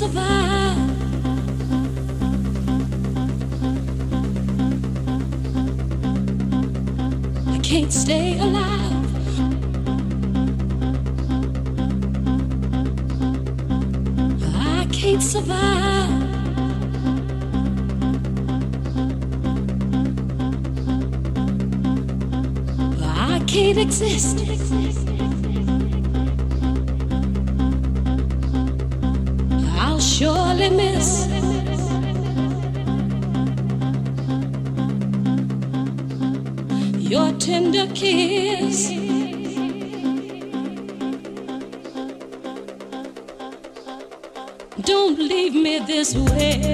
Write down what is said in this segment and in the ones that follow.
survive. I can't stay alive. I can't survive. I can't exist. limits. Your tender kiss. Don't leave me this way.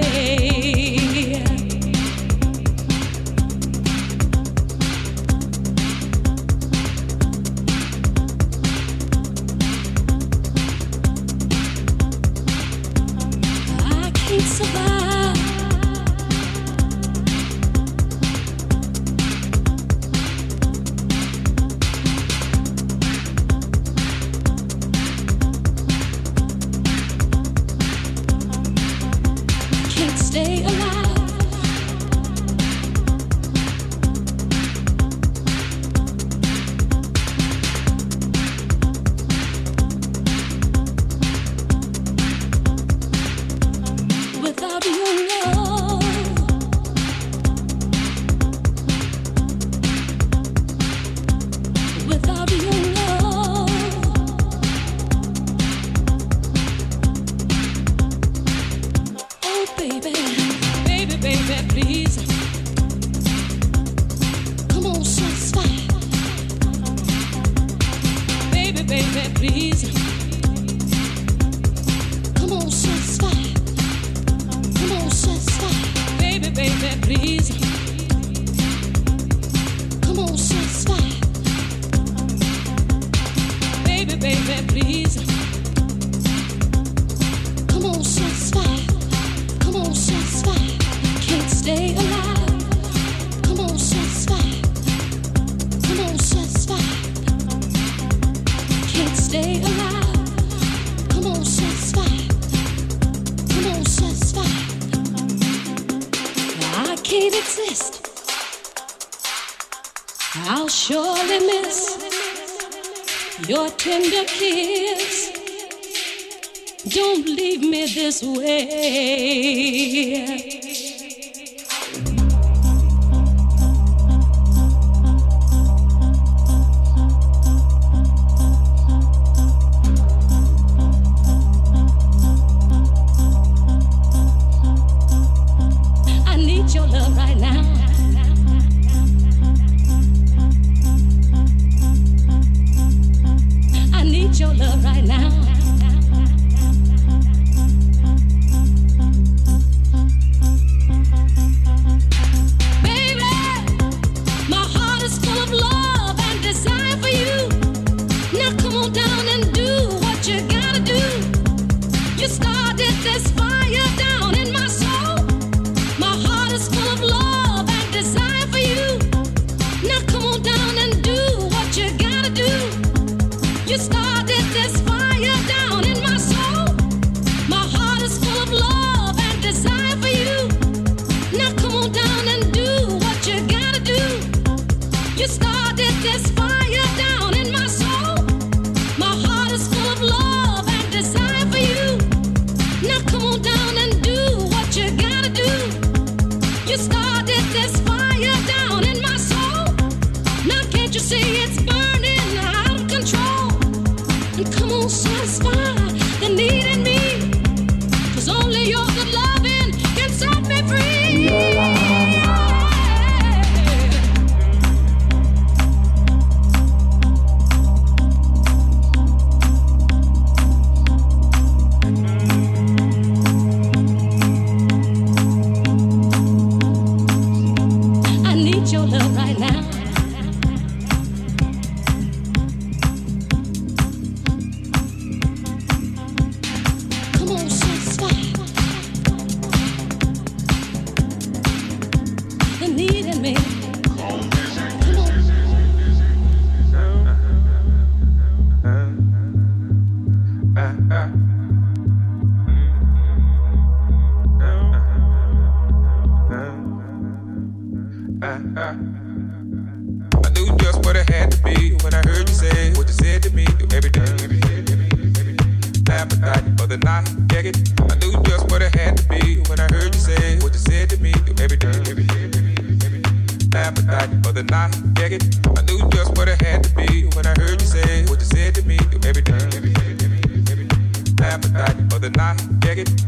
I knew just what it had to be when I heard you say what you said to me. I get it.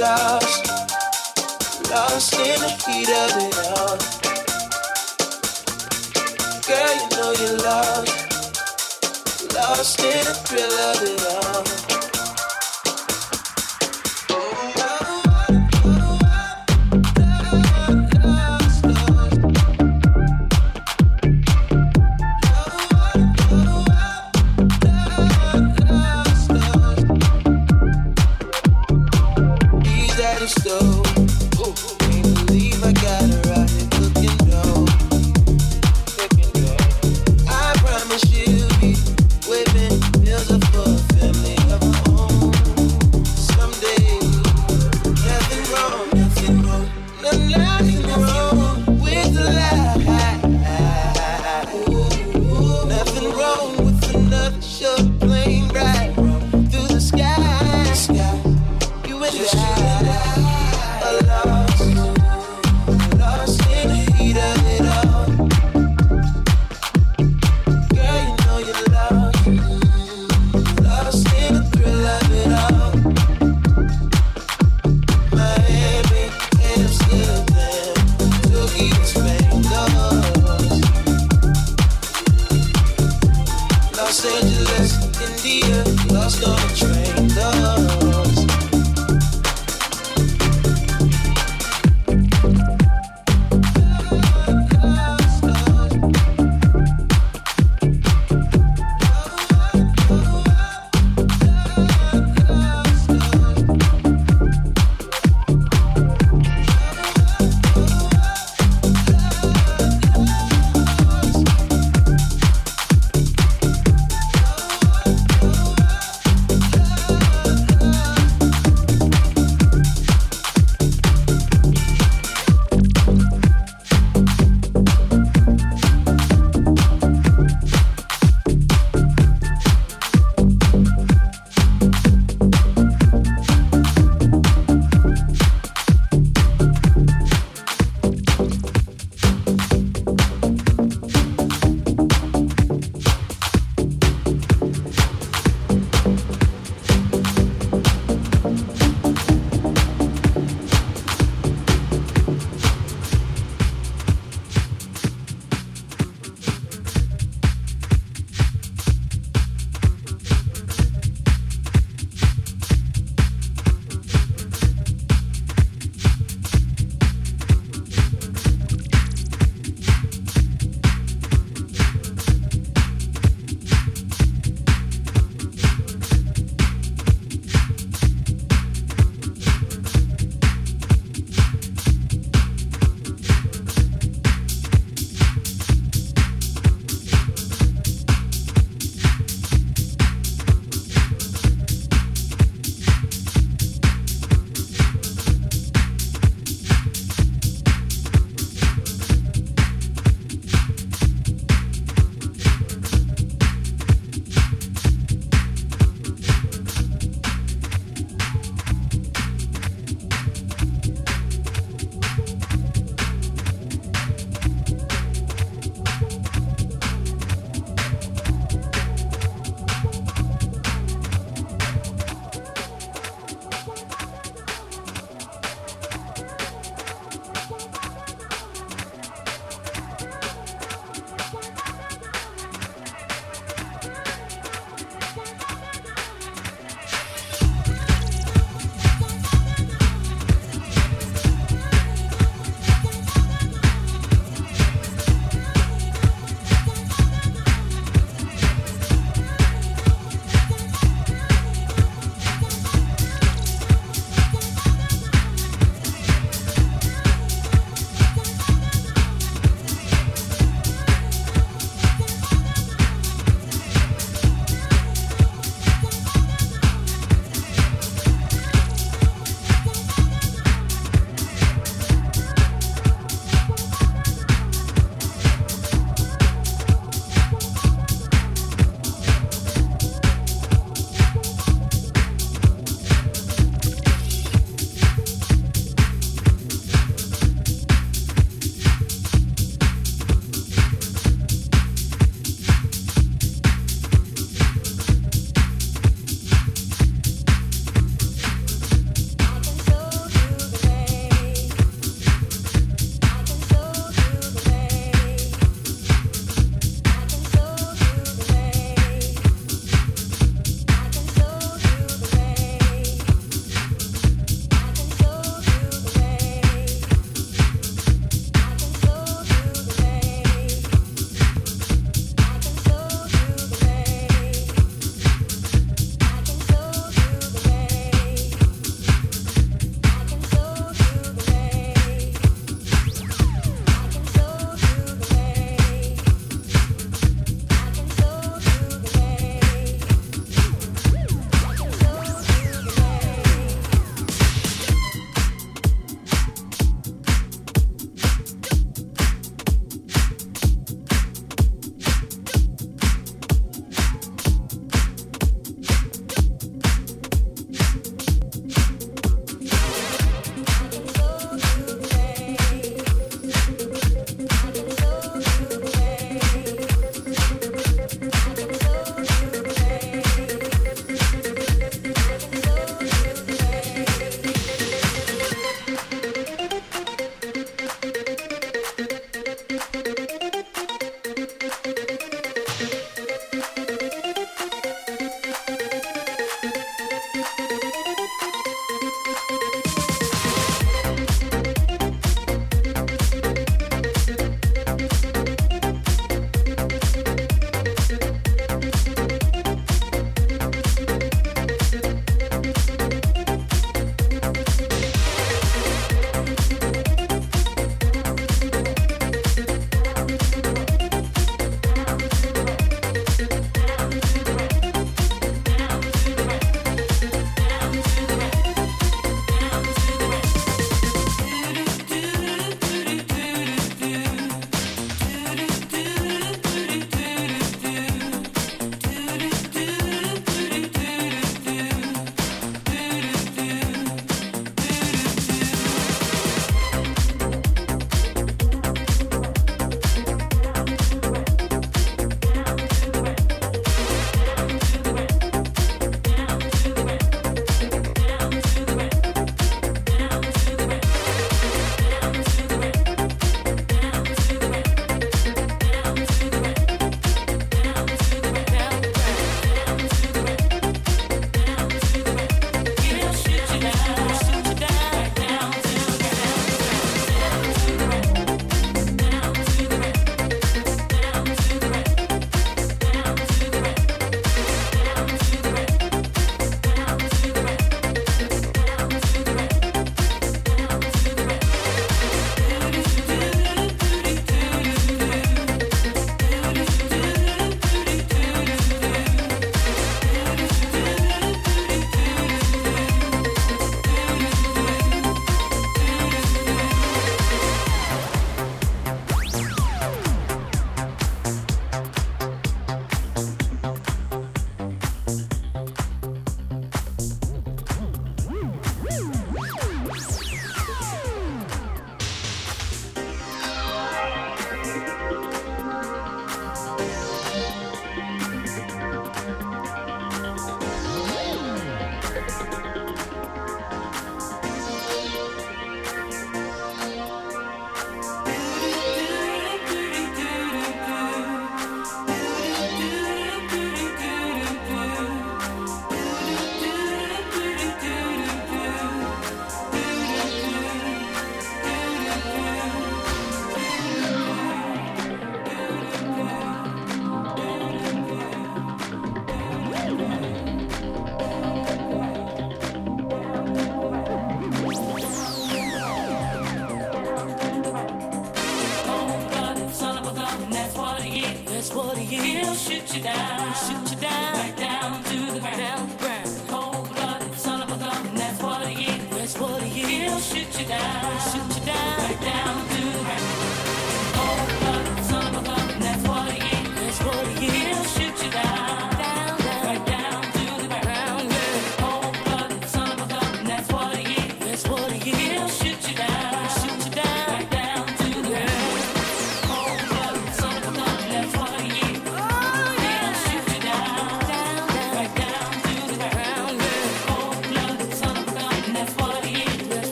lost, lost in the heat of it all. Girl, you know you're lost, lost in the thrill of it all.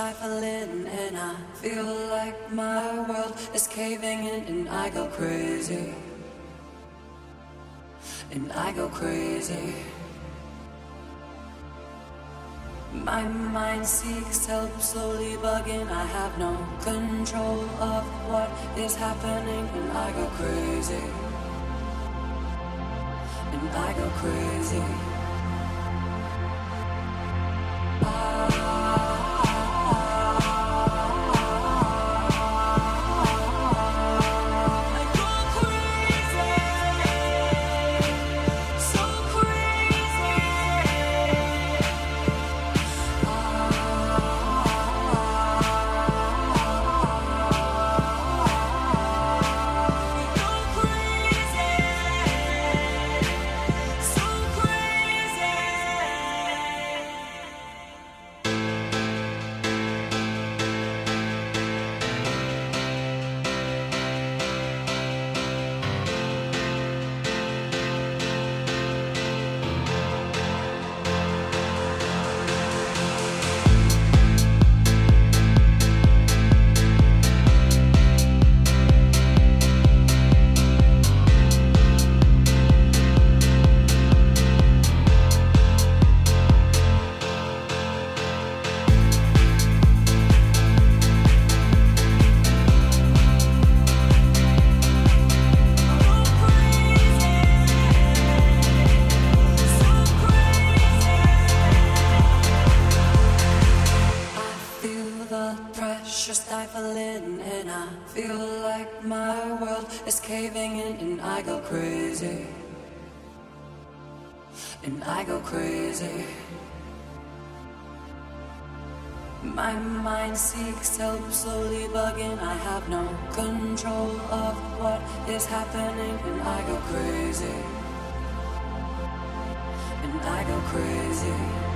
Stifling, and I feel like my world is caving in, and I go crazy. And I go crazy. My mind seeks help, slowly bugging. I have no control of what is happening, and I go crazy. And I go crazy. is caving in and I go crazy. And I go crazy. My mind seeks help, slowly bugging. I have no control of what is happening, and I go crazy. And I go crazy.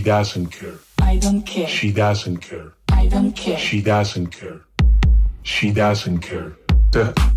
Doesn't care. I don't care. She doesn't care. I don't care. She doesn't care. She doesn't care. Duh. doesn't